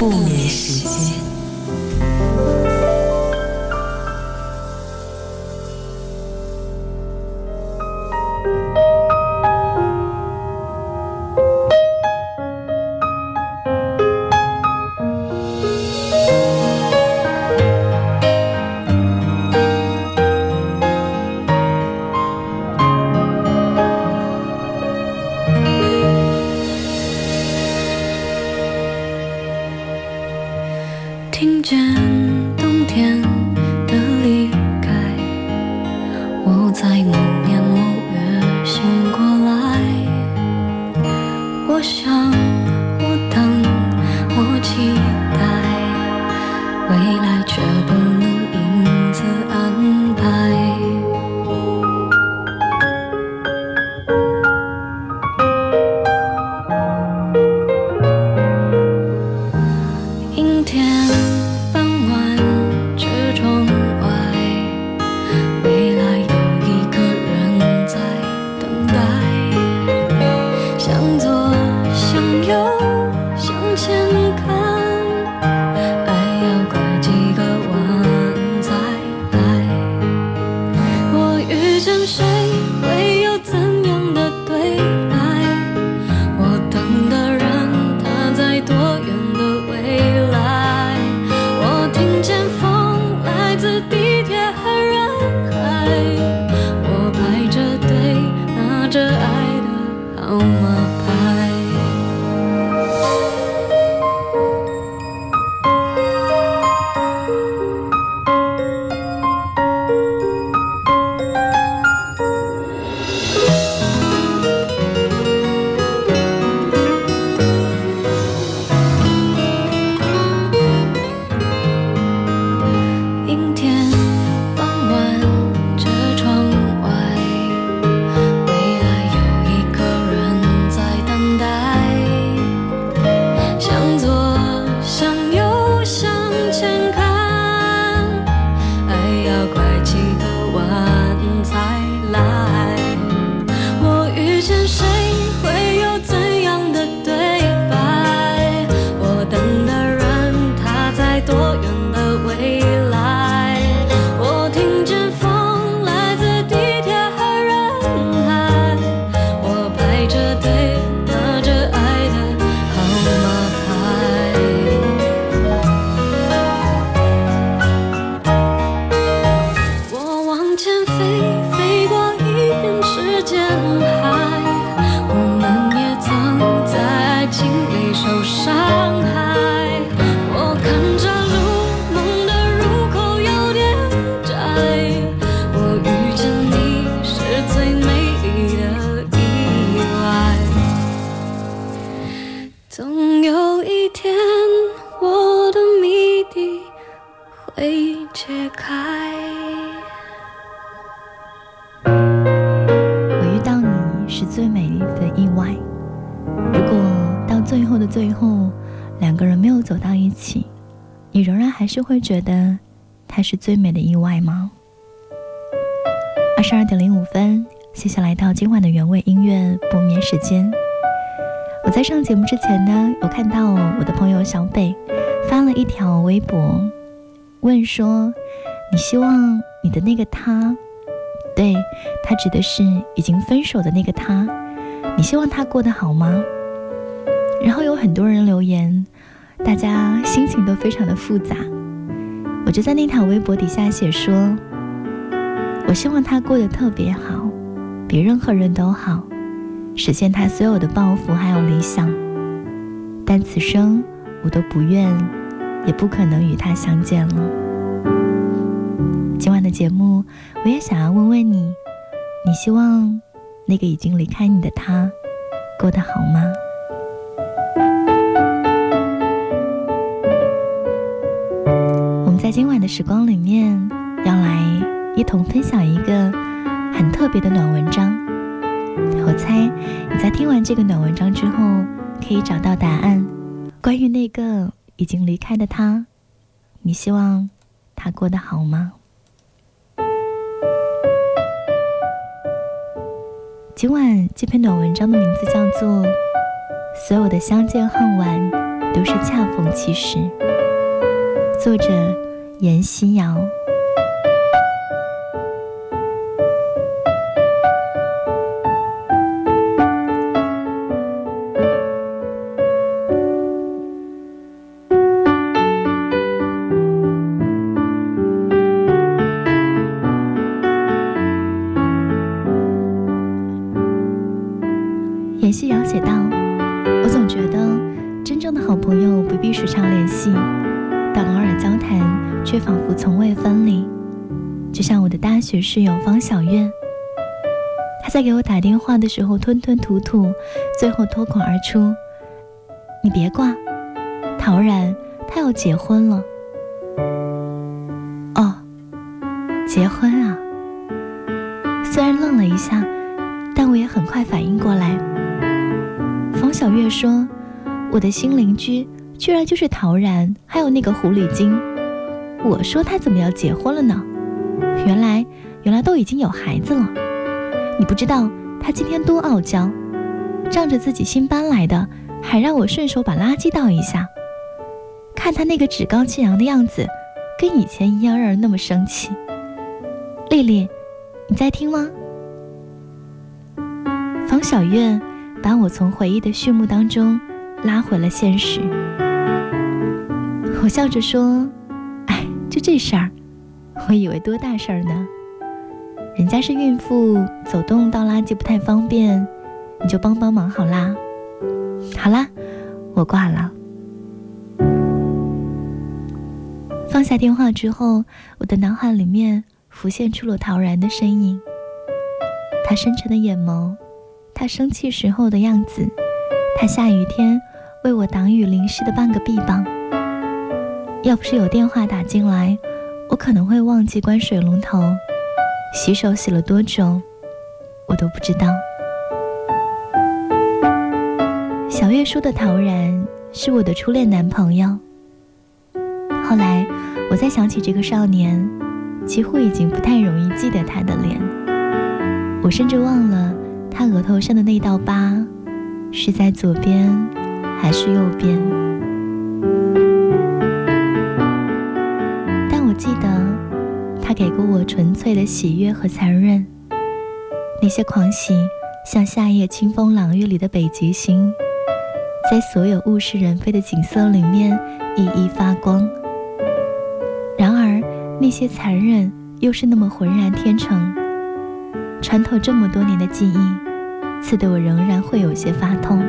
不眠。会觉得它是最美的意外吗？二十二点零五分，谢谢来到今晚的原味音乐不眠时间。我在上节目之前呢，有看到我的朋友小北发了一条微博，问说：“你希望你的那个他，对他指的是已经分手的那个他，你希望他过得好吗？”然后有很多人留言，大家心情都非常的复杂。我就在那条微博底下写说：“我希望他过得特别好，比任何人都好，实现他所有的抱负还有理想。但此生我都不愿，也不可能与他相见了。”今晚的节目，我也想要问问你：你希望那个已经离开你的他过得好吗？在今晚的时光里面，要来一同分享一个很特别的暖文章。我猜你在听完这个暖文章之后，可以找到答案。关于那个已经离开的他，你希望他过得好吗？今晚这篇暖文章的名字叫做《所有的相见恨晚》，都是恰逢其时。作者：严西瑶。严西瑶写道：“我总觉得，真正的好朋友不必时常联系，但偶尔交谈却仿佛从未分离。就像我的大学室友方小月，她在给我打电话的时候吞吞吐吐，最后脱口而出：‘你别挂，陶然他要结婚了。’哦，结婚啊！虽然愣了一下，但我也很快反应过来。”方小月说：“我的新邻居居然就是陶然，还有那个狐狸精。”我说：“他怎么要结婚了呢？”原来，原来都已经有孩子了。你不知道他今天多傲娇，仗着自己新搬来的，还让我顺手把垃圾倒一下。看他那个趾高气扬的样子，跟以前一样，让人那么生气。丽丽，你在听吗？方小月。把我从回忆的序幕当中拉回了现实。笑着说：“哎，就这事儿，我以为多大事儿呢？人家是孕妇，走动倒垃圾不太方便，你就帮帮忙好啦。”好啦，我挂了。放下电话之后，我的脑海里面浮现出了陶然的身影，他深沉的眼眸。他生气时候的样子，他下雨天为我挡雨淋湿的半个臂膀。要不是有电话打进来，我可能会忘记关水龙头，洗手洗了多久，我都不知道。小月说的陶然是我的初恋男朋友。后来我再想起这个少年，几乎已经不太容易记得他的脸，我甚至忘了。他额头上的那道疤，是在左边还是右边？记得，他给过我纯粹的喜悦和残忍。那些狂喜，像夏夜清风朗月里的北极星，在所有物是人非的景色里面熠熠发光。然而，那些残忍又是那么浑然天成。穿透这么多年的记忆，刺得我仍然会有些发痛。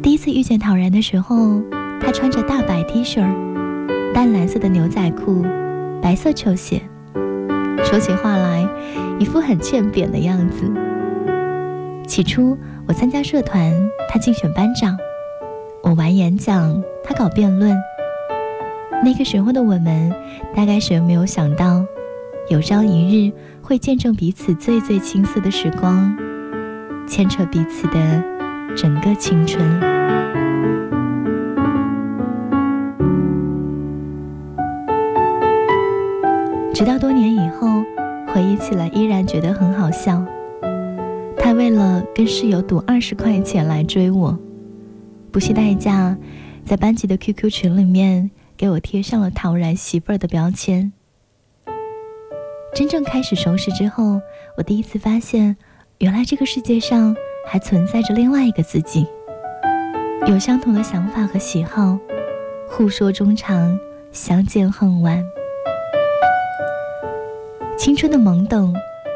第一次遇见陶然的时候，他穿着大白 T 恤、淡蓝色的牛仔裤、白色球鞋，说起话来一副很欠扁的样子。起初我参加社团，他竞选班长；我玩演讲，他搞辩论。那个时候的我们，大概谁也没有想到，有朝一日会见证彼此最最青涩的时光，牵扯彼此的整个青春。直到多年以后，回忆起来依然觉得很好笑。他为了跟室友赌二十块钱来追我，不惜代价，在班级的 QQ 群里面。给我贴上了“陶然媳妇儿”的标签。真正开始熟识之后，我第一次发现，原来这个世界上还存在着另外一个自己，有相同的想法和喜好，互说衷肠，相见恨晚。青春的懵懂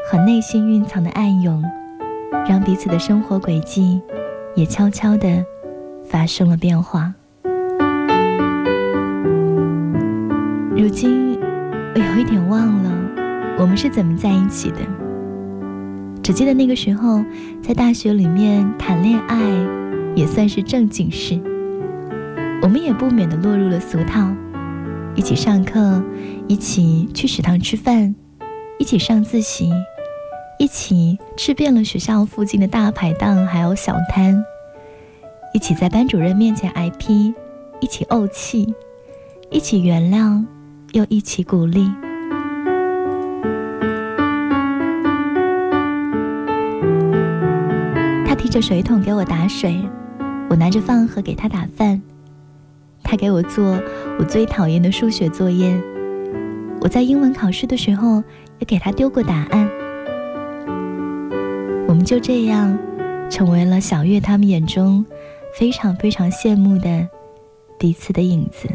和内心蕴藏的暗涌，让彼此的生活轨迹也悄悄地发生了变化。如今，我有一点忘了我们是怎么在一起的。只记得那个时候，在大学里面谈恋爱也算是正经事。我们也不免的落入了俗套：一起上课，一起去食堂吃饭，一起上自习，一起吃遍了学校附近的大排档还有小摊，一起在班主任面前挨批，一起怄气，一起原谅。又一起鼓励。他提着水桶给我打水，我拿着饭盒给他打饭。他给我做我最讨厌的数学作业，我在英文考试的时候也给他丢过答案。我们就这样成为了小月他们眼中非常非常羡慕的彼此的影子。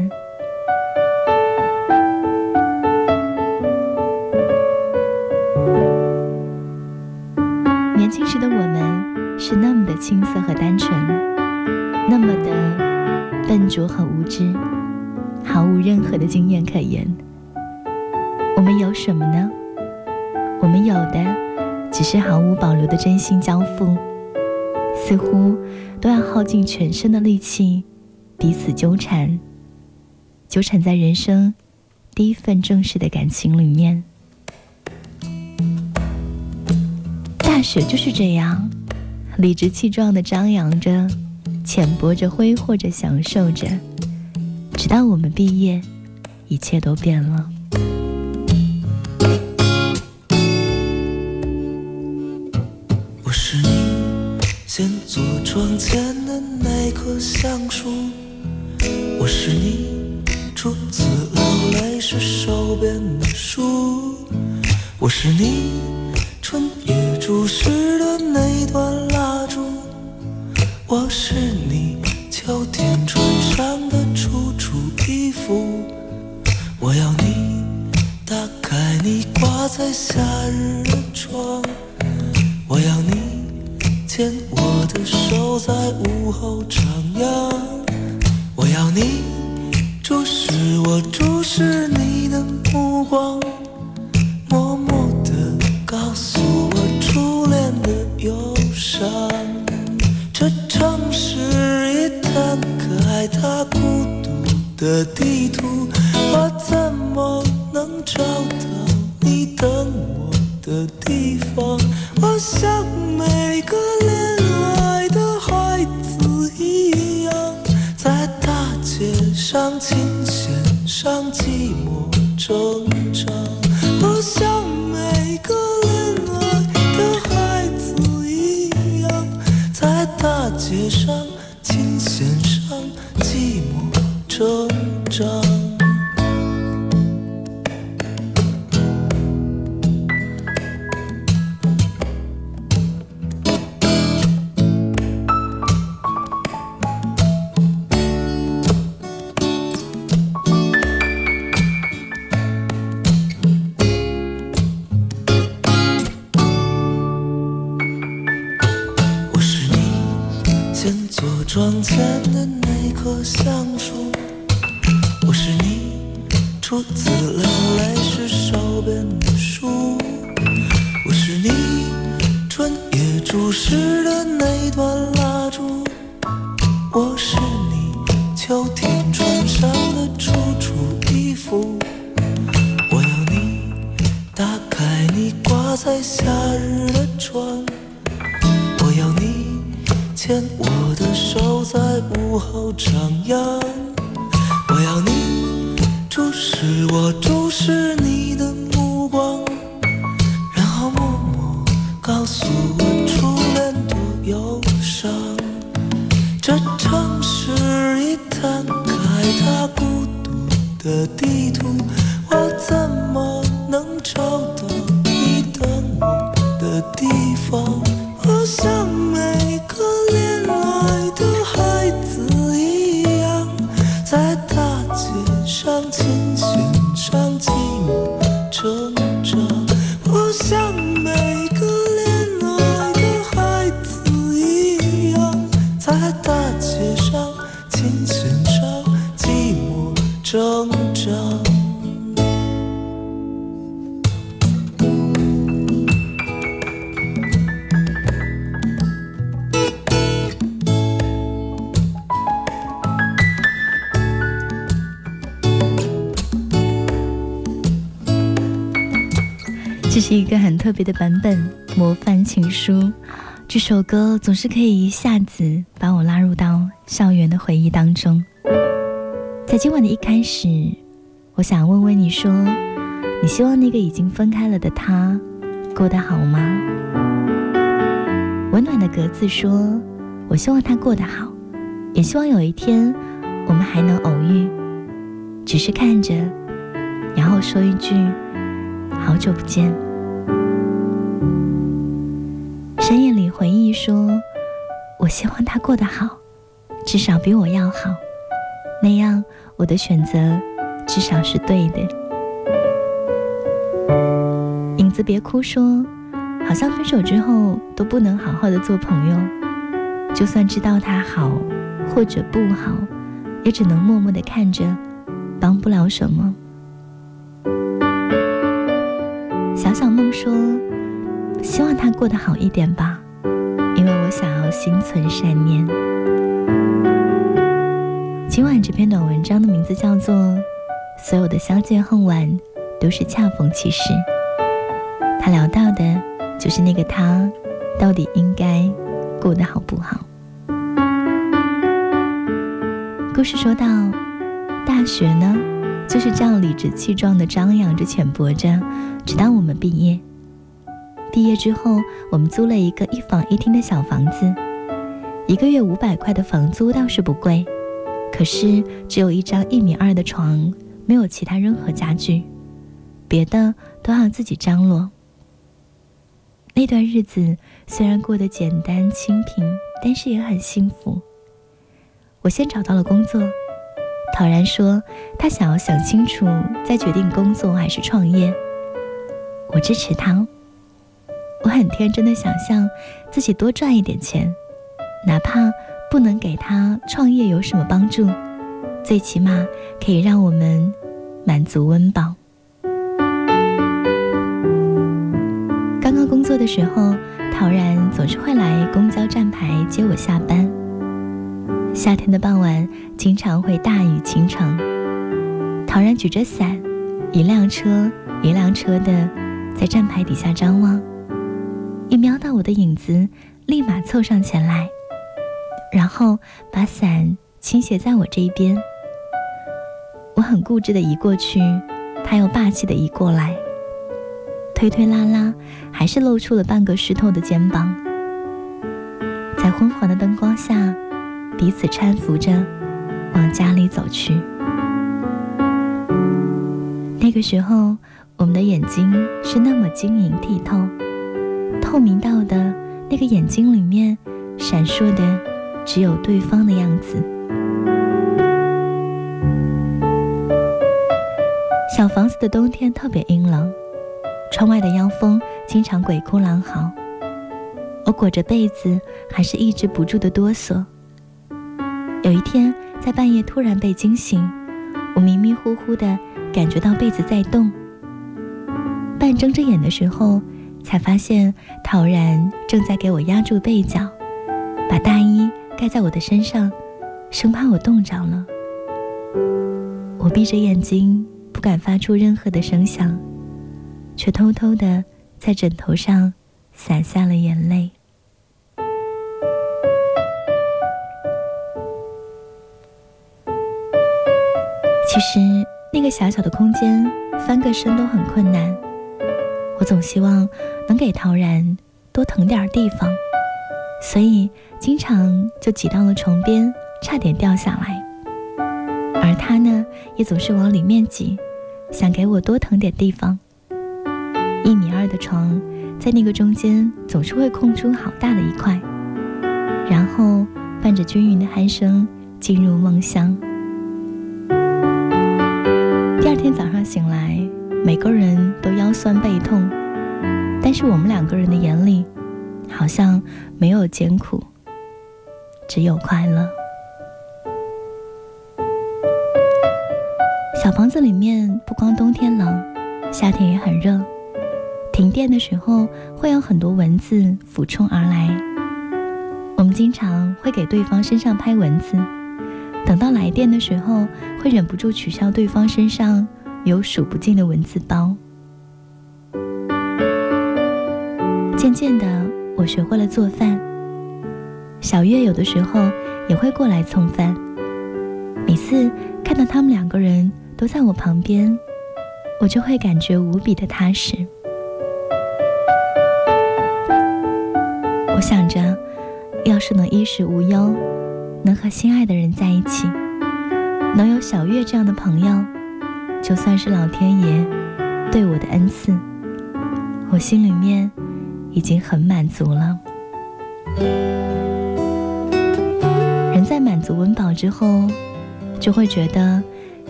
年轻时的我们是那么的青涩和单纯，那么的笨拙和无知，毫无任何的经验可言。我们有什么呢？我们有的只是毫无保留的真心交付，似乎都要耗尽全身的力气，彼此纠缠，纠缠在人生第一份正式的感情里面。大学就是这样，理直气壮的张扬着，浅薄着，挥霍着，享受着，直到我们毕业，一切都变了。窗前的那棵橡树，我是你初次流泪时手边的书，我是你。春夜注视的那段蜡烛，我是你秋天穿上的楚楚衣服。我要你打开你挂在夏日的窗，我要你牵我的手在午后徜徉，我要你注视我注视你的目光。默默地告诉我初恋的忧伤这城市一摊开它孤独的地图，我怎么能找到你等我的地方？我想伤。夜注视的那段蜡烛，我是你秋天穿上的楚楚衣服，我要你打开你挂在夏日的窗。我要你牵我的手，在午后徜徉。我要你注视我，注视你的目光，的地图，我怎么能找到你等我的地方？我想没的版本，《模范情书》这首歌总是可以一下子把我拉入到校园的回忆当中。在今晚的一开始，我想问问你说，你希望那个已经分开了的他过得好吗？温暖的格子说：“我希望他过得好，也希望有一天我们还能偶遇，只是看着，然后说一句‘好久不见’。”说：“我希望他过得好，至少比我要好，那样我的选择至少是对的。”影子别哭说。好像分手之后都不能好好的做朋友，就算知道他好或者不好，也只能默默的看着，帮不了什么。小小梦说：“希望他过得好一点吧，心存善念。”今晚这篇短文章的名字叫做《所有的相见恨晚都是恰逢其时》，他聊到的。就是那个他，到底应该过得好不好？故事说到，大学呢，就是这样理直气壮的张扬着、浅薄着，直到我们毕业。毕业之后，我们租了一个一房一厅的小房子，一个月五百块的房租倒是不贵，可是只有一张一米二的床，没有其他任何家具，别的都要自己张罗。那段日子虽然过得简单清贫，但是也很幸福。我先找到了工作，陶然说他想要想清楚再决定工作还是创业。我支持他。我很天真的想象自己多赚一点钱，哪怕不能给他创业有什么帮助，最起码可以让我们满足温饱。刚刚工作的时候，陶然总是会来公交站牌接我下班。夏天的傍晚，经常会大雨倾城。陶然举着伞，一辆车一辆车的在站牌底下张望，一瞄到我的影子，立马凑上前来，然后把伞倾斜在我这一边。我很固执的移过去，他又霸气的移过来。推推拉拉，还是露出了半个湿透的肩膀。在昏黄的灯光下，彼此搀扶着往家里走去。那个时候，我们的眼睛是那么晶莹剔透，透明到的那个眼睛里面闪烁的只有对方的样子。小房子的冬天特别阴冷。窗外的妖风经常鬼哭狼嚎，我裹着被子还是抑制不住的哆嗦。有一天在半夜突然被惊醒，我迷迷糊糊的感觉到被子在动。半睁着眼的时候，才发现陶然正在给我压住被角，把大衣盖在我的身上，生怕我冻着了。我闭着眼睛，不敢发出任何的声响。却偷偷的在枕头上洒下了眼泪。其实那个小小的空间，翻个身都很困难。我总希望能给陶然多腾点地方，所以经常就挤到了床边，差点掉下来。而他呢，也总是往里面挤，想给我多腾点地方。一米二的床，在那个中间总是会空出好大的一块，然后伴着均匀的鼾声进入梦乡。第二天早上醒来，每个人都腰酸背痛，但是我们两个人的眼里，好像没有艰苦，只有快乐。小房子里面不光冬天冷，夏天也很热。停电的时候，会有很多蚊子俯冲而来。我们经常会给对方身上拍蚊子，等到来电的时候，会忍不住取笑对方身上有数不尽的文字包。渐渐的，我学会了做饭。小月有的时候也会过来蹭饭。每次看到他们两个人都在我旁边，我就会感觉无比的踏实。我想着，要是能衣食无忧，能和心爱的人在一起，能有小月这样的朋友，就算是老天爷对我的恩赐，我心里面已经很满足了。人在满足温饱之后，就会觉得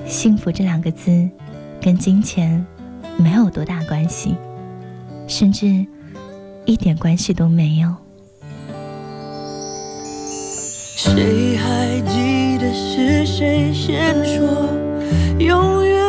幸福这两个字跟金钱没有多大关系，甚至一点关系都没有。谁还记得是谁先说永远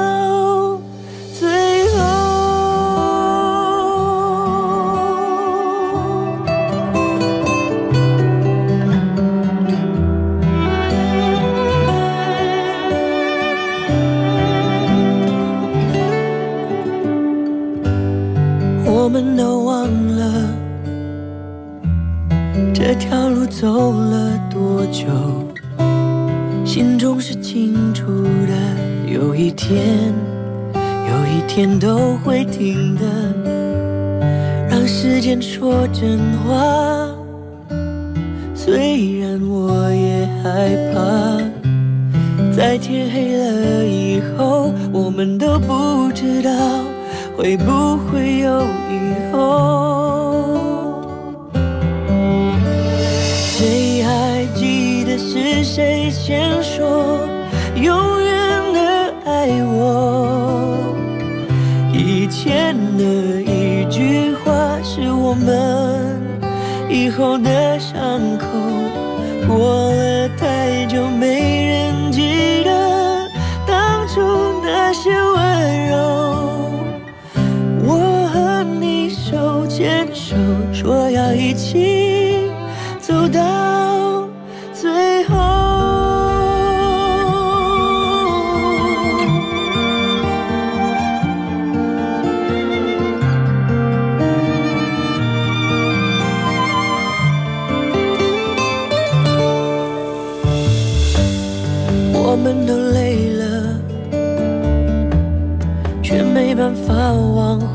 后的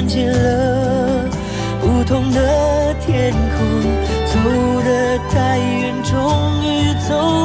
看见了不同的天空，走得太远，终于走